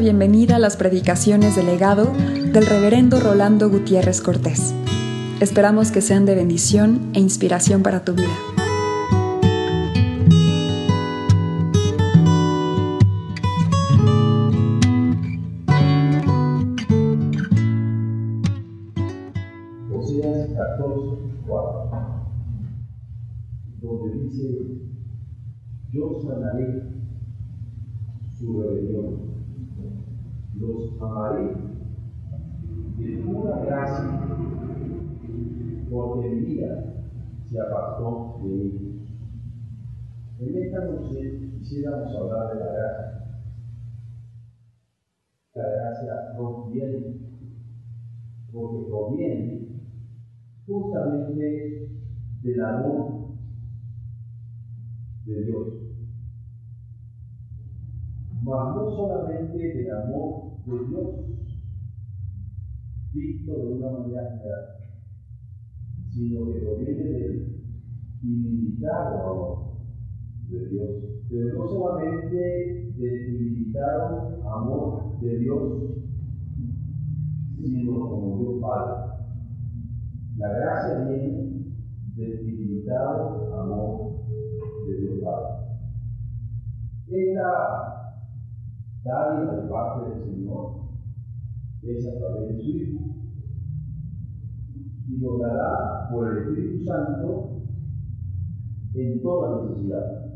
bienvenida a las predicaciones del legado del reverendo Rolando Gutiérrez Cortés. Esperamos que sean de bendición e inspiración para tu vida. Oseas 14, 4, donde dice, yo sanaré su rebelión, los amaré de pura gracia, porque mi vida se apartó de ellos. En esta noche quisiéramos hablar de la gracia. La gracia no viene, porque proviene justamente del amor de Dios. Mas no solamente del amor de Dios, visto de una manera sino que proviene del ilimitado amor de Dios. Pero no solamente del ilimitado amor de Dios, sino como Dios Padre. La gracia viene del ilimitado amor de Dios Padre. Esta dádiva de parte del Señor es a través de su Hijo y lo dará por el Espíritu Santo en toda necesidad.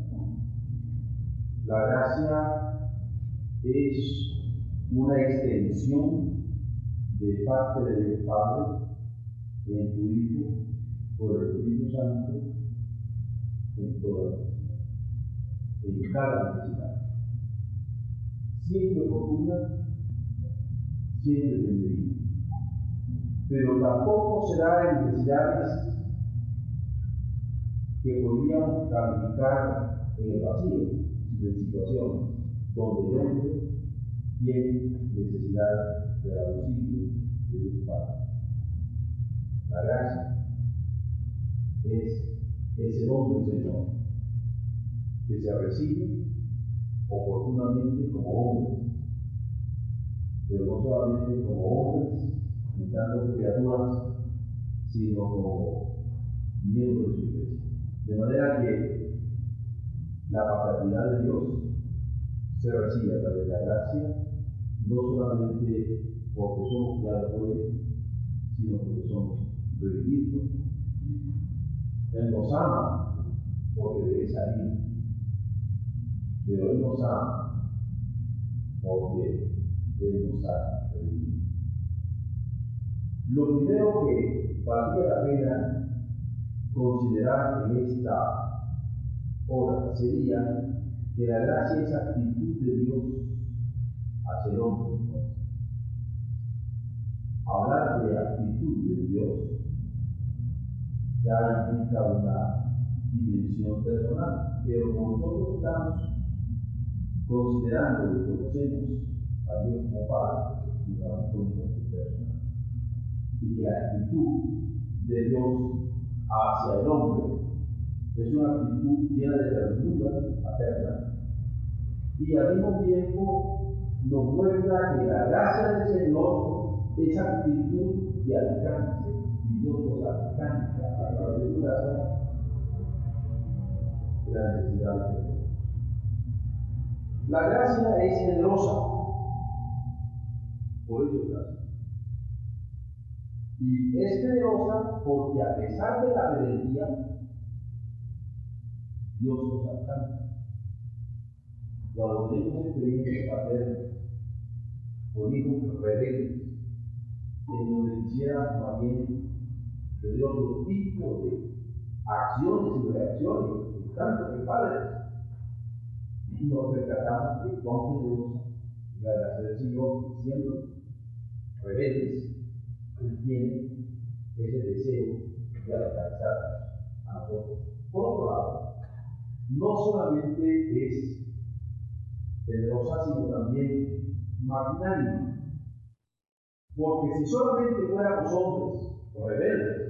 La gracia es una extensión de parte de Dios Padre en tu Hijo por el Espíritu Santo en toda necesidad, en cada necesidad. Siempre oportuna, siempre bienvenida. Pero tampoco será en necesidades que podríamos calificar en el vacío de situación donde el hombre tiene necesidad de auxilio de Dios Padre. La gracia es ese del Señor que se recibe oportunamente como hombres, pero no solamente como hombres, ni tanto criaturas, sino como miembros de su iglesia. De manera que la paternidad de Dios se recibe a través de la gracia, no solamente porque somos creados por Él, sino porque somos redimidos. Él nos ama porque debe salir, pero Él nos ama porque Él nos ha redimido. Lo primero que valdría la pena considerar en esta hora sería que la gracia es actitud de Dios hacia el hombre. Hablar de actitud de Dios ya implica una dimensión personal, pero nosotros estamos considerando y conocemos a Dios como Padre, nos con nuestro personal. Y la actitud de Dios hacia el hombre es una actitud llena de ternura paterna y al mismo tiempo nos muestra que la gracia del Señor es actitud de alcance y Dios nos alcanza a través de su gracia la necesidad de. La gracia es generosa, por eso es gracia. Y es generosa porque a pesar de la rebeldía, Dios nos alcanza. Cuando tenemos experiencia paterna con hijos rebeldes, en donde quisiera bien de otro tipo de acciones y reacciones, tanto que padres, y nos percatamos que con Dios, la gracia del Señor, siendo rebeldes, Él tiene ese deseo de alcanzar a nosotros. Por otro lado, no solamente es generosa, sino también magnánima. Porque si solamente fuéramos hombres rebeldes,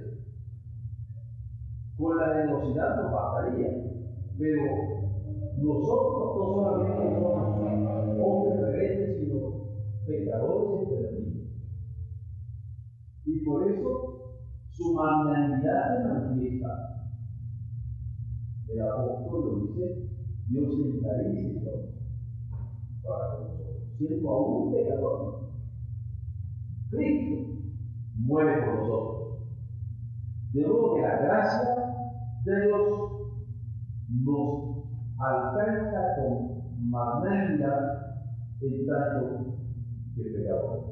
con la generosidad nos bastaría. Pero nosotros no solamente somos hombres rebeldes, sino pecadores perdidos. Y por eso su magnanimidad se manifiesta. El apóstol lo dice, Dios se encaricia para nosotros, siendo aún pecador. Cristo muere por nosotros. De modo que la gracia de Dios nos alcanza con magnanimidad el tanto que pecadores.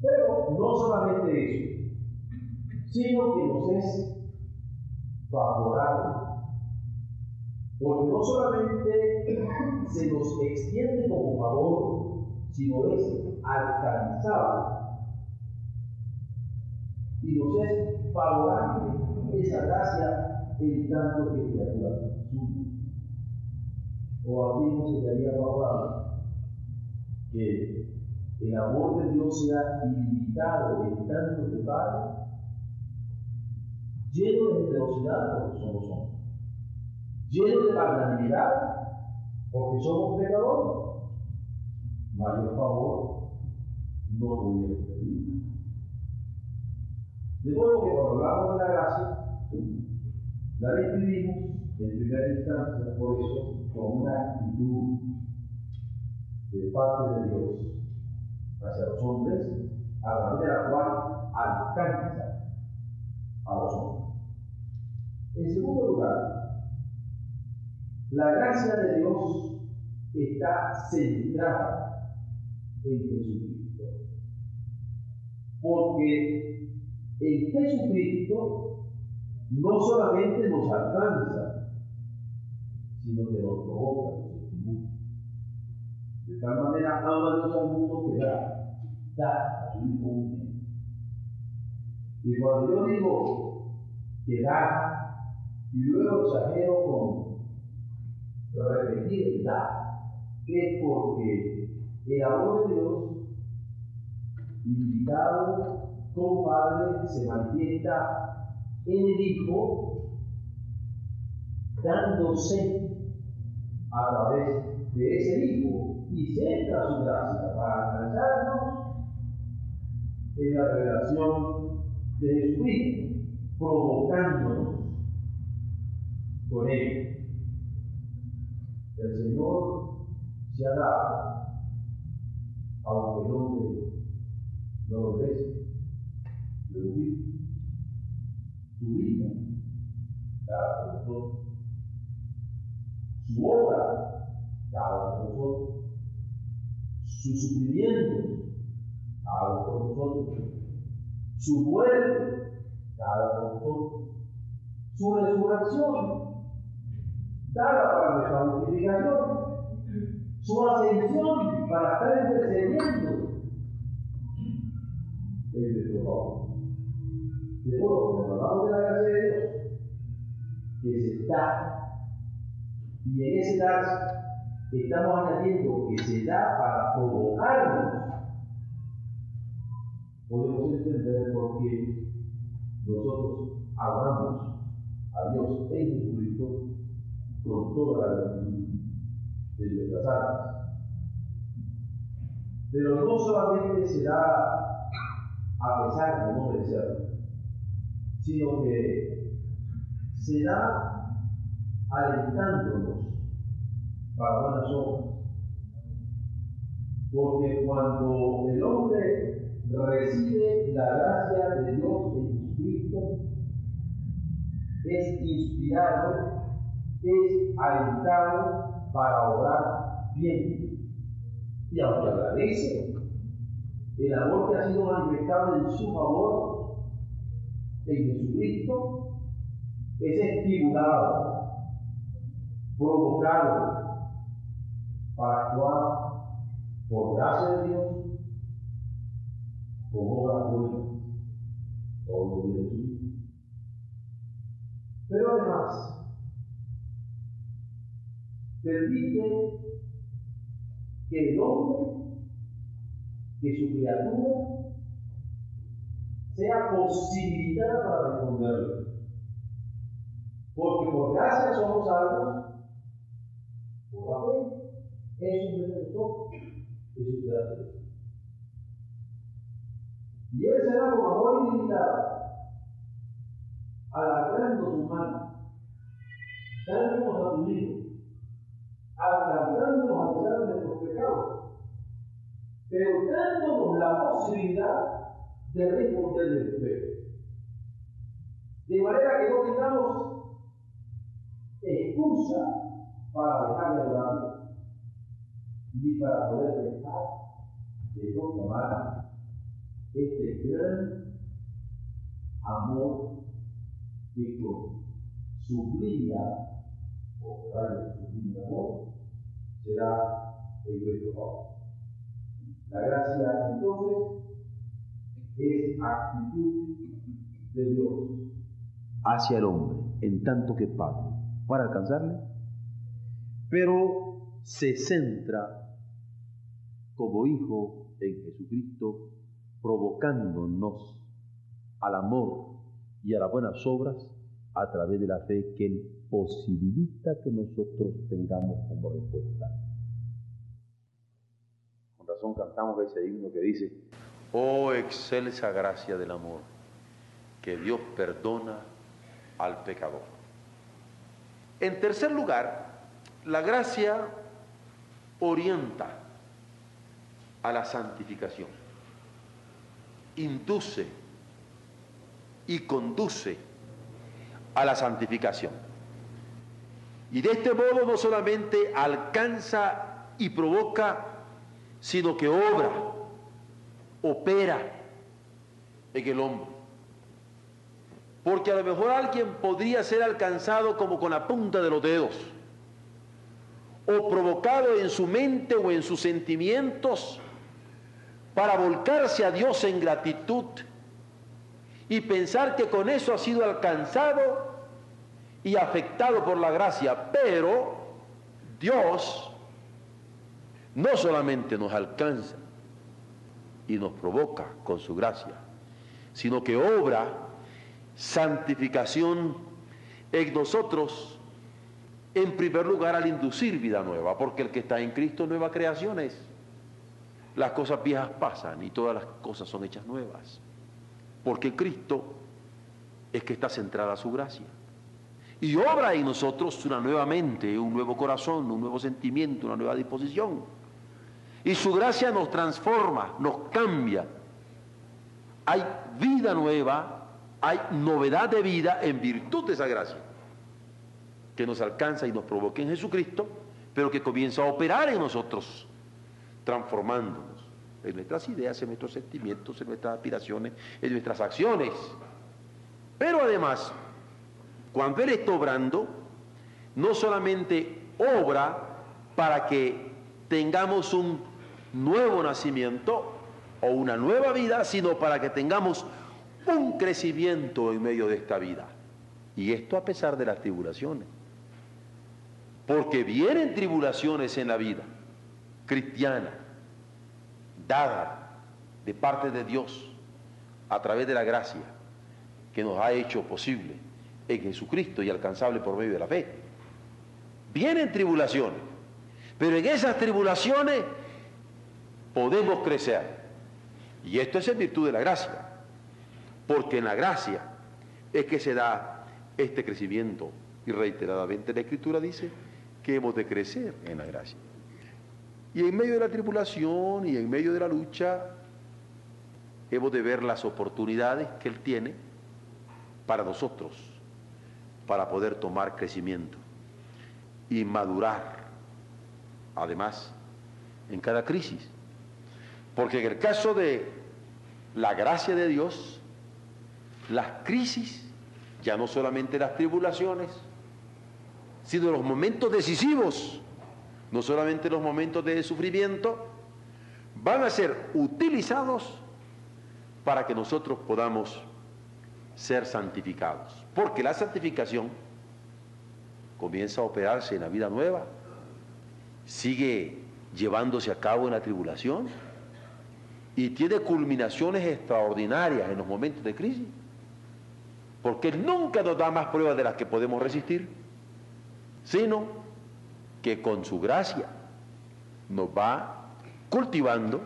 Pero no solamente eso, sino que nos es favorable. Porque no solamente se nos extiende como favor, sino es alcanzable. Y nos es favorable esa gracia en tanto que criaturas suyas. O aquí nos quedaría favorable que el amor de Dios sea ilimitado en tanto que Padre, lleno de generosidad porque somos hombres, lleno de magnanimidad porque somos pecadores. Mayor favor no podemos pedir. De modo que cuando hablamos de la gracia, la describimos en primera instancia, por eso, como una actitud de parte de Dios hacia los hombres, a través de la cual alcanza a los hombres. En segundo lugar, la gracia de Dios está centrada en Jesucristo. Porque en Jesucristo no solamente nos alcanza, sino que nos provoca, nos estimula. De tal manera ama Dios al mundo que da, da a su Hijo. Y cuando yo digo que da, y luego exagero con repetir da, es porque el amor de Dios, invitado como Padre, se manifiesta en el Hijo, dándose a través de ese Hijo y centra su gracia para alcanzarnos en la revelación de Jesucristo, provocándonos con él. El Señor se ha dado, aunque el hombre no lo merece, ubica su vida, nosotros, su obra, dada por nosotros, su sufrimiento, dado por nosotros, su muerte, dada por nosotros, su resurrección, dada para nuestra justificación, su ascensión para estar intercediendo en nuestro favor. De modo que hablamos de la gracia de Dios, que se da, y en ese dar estamos añadiendo que se da para provocarnos, podemos entender por qué nosotros adoramos a Dios en Jesucristo con toda la gratitud de nuestras almas. Pero no solamente se da a pesar de no merecerlo, sino que se da alentándonos para buenas obras. Porque cuando el hombre recibe la gracia de Dios en Jesucristo, es inspirado, es alentado para obrar bien. Y aunque agradece el amor que ha sido manifestado en su favor en Jesucristo, es estimulado, provocado para actuar por gracia de Dios con obras buenas todos los días. Pero además, permite que el hombre, que su criatura, sea posibilitada para responderle. Porque por gracia somos salvos por. Es un defecto de su gracia. Y Él será con amor ilimitado, alargando su mano, dándonos a su Hijo, alcanzándonos a pesar nuestros pecados, pero dándonos la posibilidad de responderle fe. De manera que no tengamos excusa para dejar de adorarlo, ni para poder dejar de proclamar este gran amor que con sublime o su sublime amor será el nuestro favor. La gracia entonces es actitud de Dios hacia el hombre en tanto que Padre para alcanzarle, pero se centra como hijo en Jesucristo, provocándonos al amor y a las buenas obras a través de la fe que Él posibilita que nosotros tengamos como respuesta. Con razón cantamos ese himno que dice, oh excelsa gracia del amor, que Dios perdona al pecador. En tercer lugar, la gracia orienta a la santificación, induce y conduce a la santificación. Y de este modo no solamente alcanza y provoca, sino que obra, opera en el hombre. Porque a lo mejor alguien podría ser alcanzado como con la punta de los dedos, o provocado en su mente o en sus sentimientos para volcarse a Dios en gratitud y pensar que con eso ha sido alcanzado y afectado por la gracia. Pero Dios no solamente nos alcanza y nos provoca con su gracia, sino que obra santificación en nosotros, en primer lugar al inducir vida nueva, porque el que está en Cristo nueva creación es. Las cosas viejas pasan y todas las cosas son hechas nuevas, porque Cristo es que está centrada su gracia. Y obra en nosotros una nueva mente, un nuevo corazón, un nuevo sentimiento, una nueva disposición. Y su gracia nos transforma, nos cambia. Hay vida nueva hay novedad de vida en virtud de esa gracia que nos alcanza y nos provoca en Jesucristo, pero que comienza a operar en nosotros, transformándonos en nuestras ideas, en nuestros sentimientos, en nuestras aspiraciones, en nuestras acciones. Pero además, cuando Él está obrando, no solamente obra para que tengamos un nuevo nacimiento o una nueva vida, sino para que tengamos un crecimiento en medio de esta vida. Y esto a pesar de las tribulaciones. Porque vienen tribulaciones en la vida cristiana, dada de parte de Dios a través de la gracia que nos ha hecho posible en Jesucristo y alcanzable por medio de la fe. Vienen tribulaciones, pero en esas tribulaciones podemos crecer. Y esto es en virtud de la gracia porque en la gracia es que se da este crecimiento. Y reiteradamente la Escritura dice que hemos de crecer en la gracia. Y en medio de la tribulación y en medio de la lucha, hemos de ver las oportunidades que Él tiene para nosotros, para poder tomar crecimiento y madurar, además, en cada crisis. Porque en el caso de la gracia de Dios, las crisis, ya no solamente las tribulaciones, sino los momentos decisivos, no solamente los momentos de sufrimiento, van a ser utilizados para que nosotros podamos ser santificados. Porque la santificación comienza a operarse en la vida nueva, sigue llevándose a cabo en la tribulación y tiene culminaciones extraordinarias en los momentos de crisis porque nunca nos da más pruebas de las que podemos resistir, sino que con su gracia nos va cultivando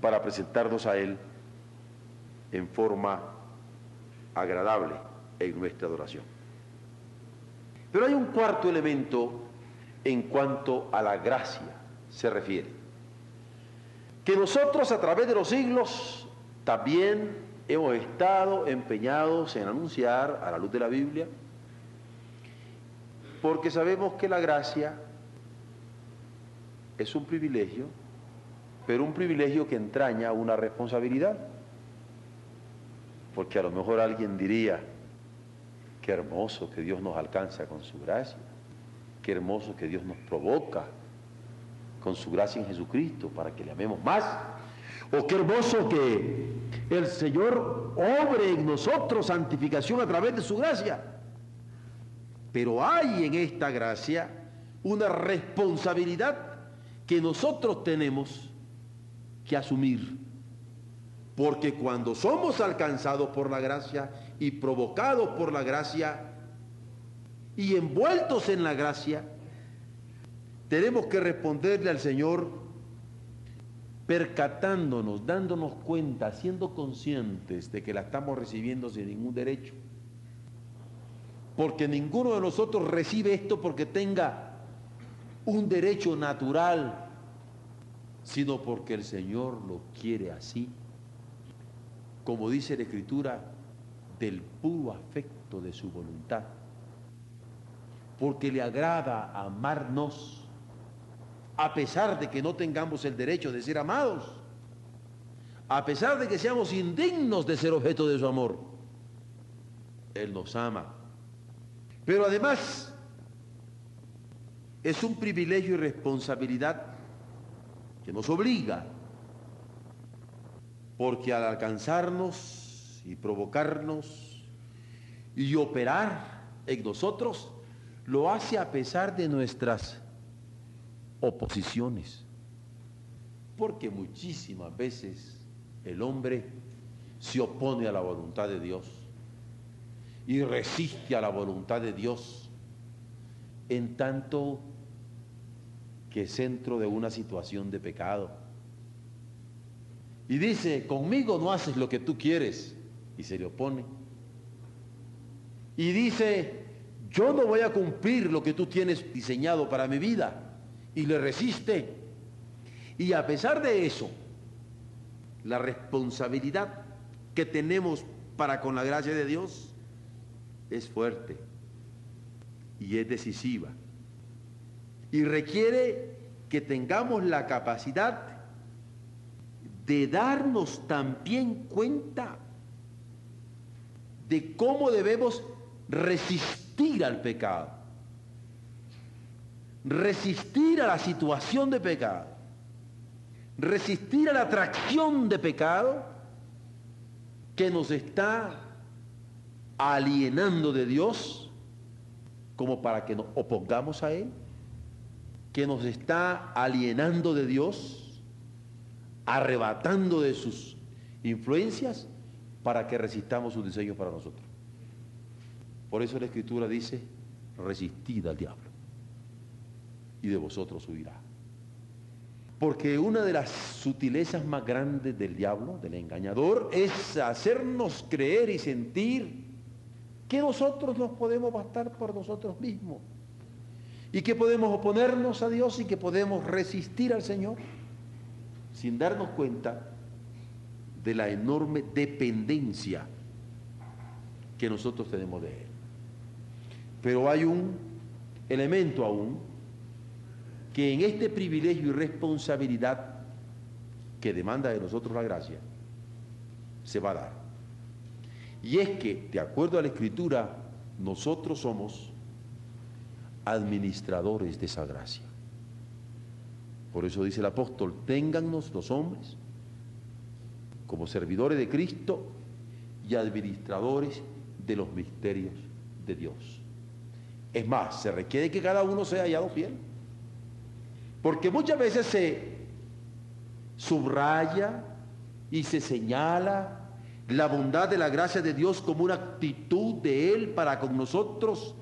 para presentarnos a Él en forma agradable en nuestra adoración. Pero hay un cuarto elemento en cuanto a la gracia se refiere. Que nosotros a través de los siglos también hemos estado empeñados en anunciar a la luz de la Biblia, porque sabemos que la gracia es un privilegio, pero un privilegio que entraña una responsabilidad. Porque a lo mejor alguien diría, qué hermoso que Dios nos alcanza con su gracia, qué hermoso que Dios nos provoca con su gracia en Jesucristo para que le amemos más. O qué hermoso que el Señor obre en nosotros santificación a través de su gracia. Pero hay en esta gracia una responsabilidad que nosotros tenemos que asumir. Porque cuando somos alcanzados por la gracia y provocados por la gracia y envueltos en la gracia, tenemos que responderle al Señor percatándonos, dándonos cuenta, siendo conscientes de que la estamos recibiendo sin ningún derecho. Porque ninguno de nosotros recibe esto porque tenga un derecho natural, sino porque el Señor lo quiere así, como dice la Escritura, del puro afecto de su voluntad, porque le agrada amarnos, a pesar de que no tengamos el derecho de ser amados, a pesar de que seamos indignos de ser objeto de su amor. Él nos ama. Pero además es un privilegio y responsabilidad que nos obliga, porque al alcanzarnos y provocarnos y operar en nosotros, lo hace a pesar de nuestras oposiciones. Porque muchísimas veces el hombre se opone a la voluntad de Dios y resiste a la voluntad de Dios en tanto que centro de una situación de pecado. Y dice, conmigo no haces lo que tú quieres. Y se le opone. Y dice, yo no voy a cumplir lo que tú tienes diseñado para mi vida. Y le resiste. Y a pesar de eso, la responsabilidad que tenemos para con la gracia de Dios es fuerte y es decisiva y requiere que tengamos la capacidad de darnos también cuenta de cómo debemos resistir al pecado, resistir a la situación de pecado, resistir a la atracción de pecado que nos está alienando de Dios como para que nos opongamos a Él que nos está alienando de Dios, arrebatando de sus influencias para que resistamos sus diseños para nosotros. Por eso la Escritura dice, resistid al diablo y de vosotros huirá. Porque una de las sutilezas más grandes del diablo, del engañador, es hacernos creer y sentir que nosotros nos podemos bastar por nosotros mismos y que podemos oponernos a Dios y que podemos resistir al Señor sin darnos cuenta de la enorme dependencia que nosotros tenemos de Él. Pero hay un elemento aún que en este privilegio y responsabilidad que demanda de nosotros la gracia, se va a dar. Y es que, de acuerdo a la Escritura, nosotros somos administradores de esa gracia. Por eso dice el apóstol, téngannos los hombres como servidores de Cristo y administradores de los misterios de Dios. Es más, se requiere que cada uno sea hallado fiel. Porque muchas veces se subraya y se señala la bondad de la gracia de Dios como una actitud de Él para con nosotros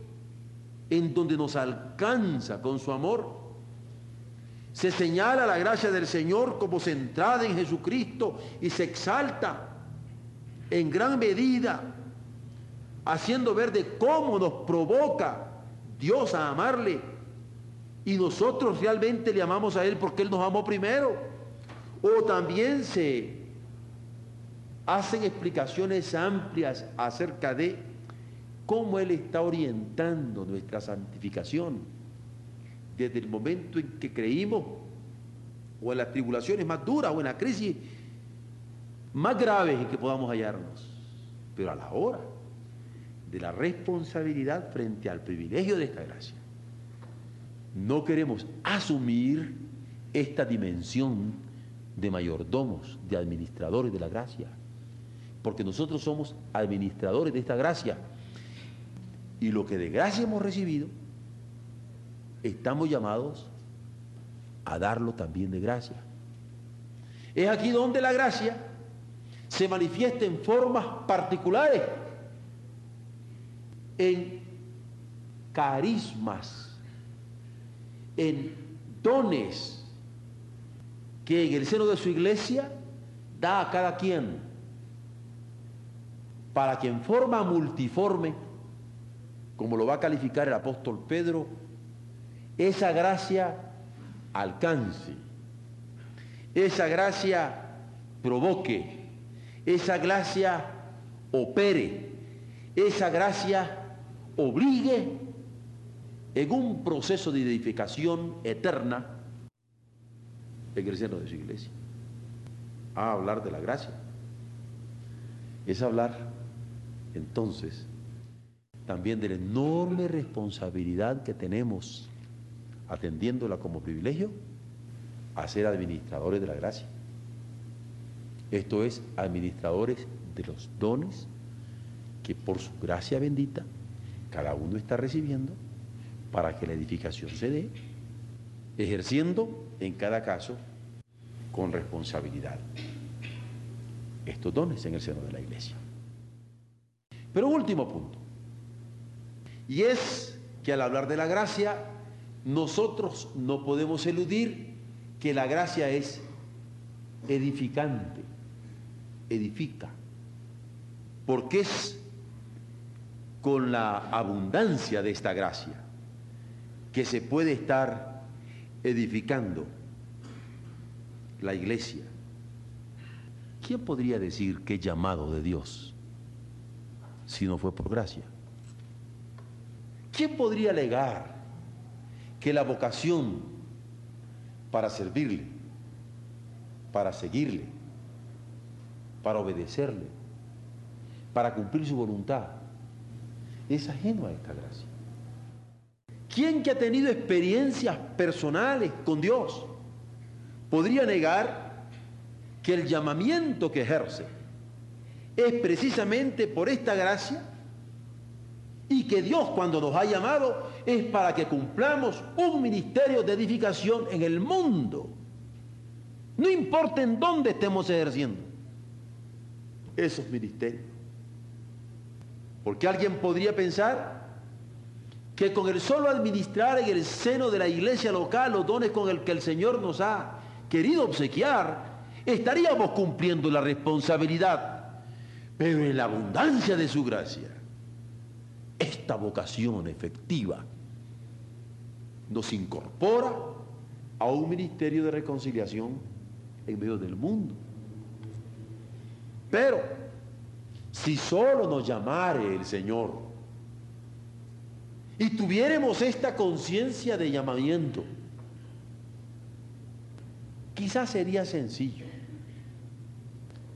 en donde nos alcanza con su amor. Se señala la gracia del Señor como centrada en Jesucristo y se exalta en gran medida haciendo ver de cómo nos provoca Dios a amarle y nosotros realmente le amamos a Él porque Él nos amó primero. O también se hacen explicaciones amplias acerca de cómo Él está orientando nuestra santificación desde el momento en que creímos o en las tribulaciones más duras o en la crisis más graves en que podamos hallarnos. Pero a la hora de la responsabilidad frente al privilegio de esta gracia, no queremos asumir esta dimensión de mayordomos, de administradores de la gracia, porque nosotros somos administradores de esta gracia. Y lo que de gracia hemos recibido, estamos llamados a darlo también de gracia. Es aquí donde la gracia se manifiesta en formas particulares, en carismas, en dones que en el seno de su iglesia da a cada quien, para que en forma multiforme, como lo va a calificar el apóstol Pedro, esa gracia alcance, esa gracia provoque, esa gracia opere, esa gracia obligue en un proceso de edificación eterna el seno de su iglesia. A hablar de la gracia. Es hablar entonces también de la enorme responsabilidad que tenemos atendiéndola como privilegio, a ser administradores de la gracia. Esto es, administradores de los dones que por su gracia bendita cada uno está recibiendo para que la edificación se dé, ejerciendo en cada caso con responsabilidad estos dones en el seno de la iglesia. Pero último punto, y es que al hablar de la gracia nosotros no podemos eludir que la gracia es edificante, edifica, porque es con la abundancia de esta gracia que se puede estar edificando la iglesia. ¿Quién podría decir que llamado de Dios si no fue por gracia? ¿Quién podría alegar que la vocación para servirle, para seguirle, para obedecerle, para cumplir su voluntad, es ajeno a esta gracia. ¿Quién que ha tenido experiencias personales con Dios podría negar que el llamamiento que ejerce es precisamente por esta gracia y que Dios cuando nos ha llamado es para que cumplamos un ministerio de edificación en el mundo. No importa en dónde estemos ejerciendo esos ministerios. Porque alguien podría pensar que con el solo administrar en el seno de la iglesia local los dones con el que el Señor nos ha querido obsequiar, estaríamos cumpliendo la responsabilidad, pero en la abundancia de su gracia esta vocación efectiva nos incorpora a un ministerio de reconciliación en medio del mundo. Pero si solo nos llamare el Señor y tuviéramos esta conciencia de llamamiento, quizás sería sencillo.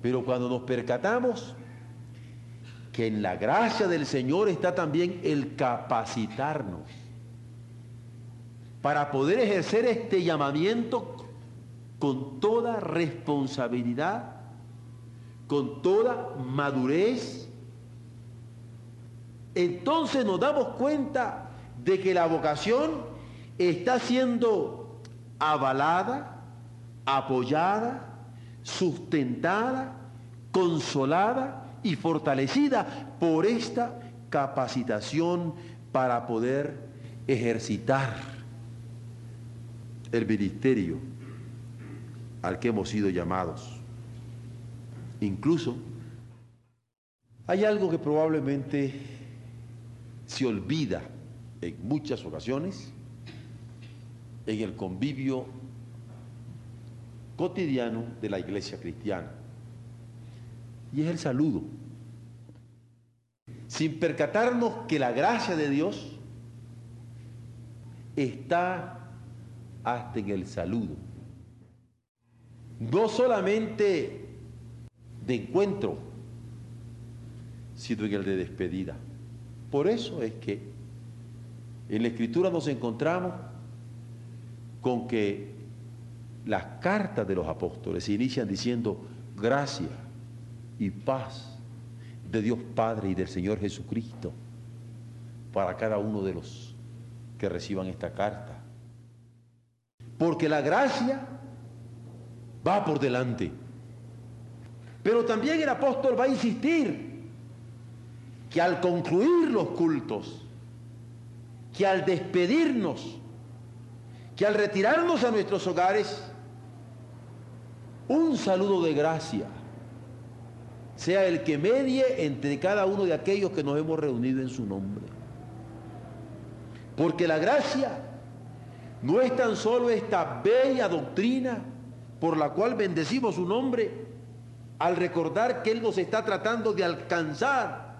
Pero cuando nos percatamos que en la gracia del Señor está también el capacitarnos para poder ejercer este llamamiento con toda responsabilidad, con toda madurez. Entonces nos damos cuenta de que la vocación está siendo avalada, apoyada, sustentada, consolada y fortalecida por esta capacitación para poder ejercitar el ministerio al que hemos sido llamados. Incluso Hay algo que probablemente se olvida en muchas ocasiones en el convivio cotidiano de la iglesia cristiana. Y es el saludo. Sin percatarnos que la gracia de Dios está hasta en el saludo. No solamente de encuentro, sino en el de despedida. Por eso es que en la escritura nos encontramos con que las cartas de los apóstoles se inician diciendo gracia y paz de Dios Padre y del Señor Jesucristo para cada uno de los que reciban esta carta. Porque la gracia va por delante. Pero también el apóstol va a insistir que al concluir los cultos, que al despedirnos, que al retirarnos a nuestros hogares, un saludo de gracia sea el que medie entre cada uno de aquellos que nos hemos reunido en su nombre. Porque la gracia no es tan solo esta bella doctrina por la cual bendecimos su nombre al recordar que Él nos está tratando de alcanzar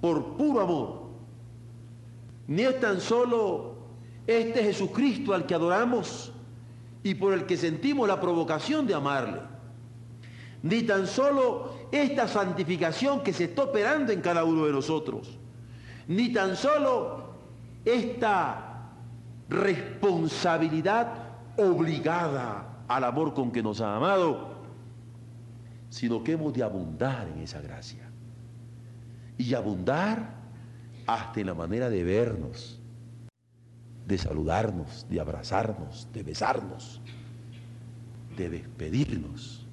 por puro amor. Ni es tan solo este Jesucristo al que adoramos y por el que sentimos la provocación de amarle. Ni tan solo esta santificación que se está operando en cada uno de nosotros. Ni tan solo esta responsabilidad obligada al amor con que nos ha amado, sino que hemos de abundar en esa gracia. Y abundar hasta en la manera de vernos, de saludarnos, de abrazarnos, de besarnos, de despedirnos,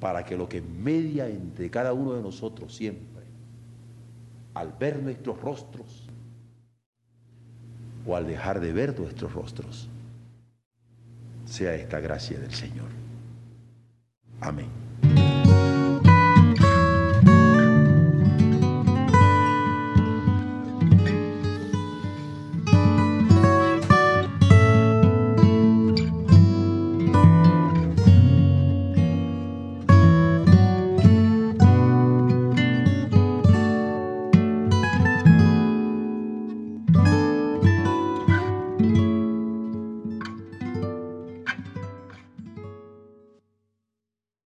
para que lo que media entre cada uno de nosotros siempre, al ver nuestros rostros o al dejar de ver nuestros rostros, sea esta gracia del Señor. Amén.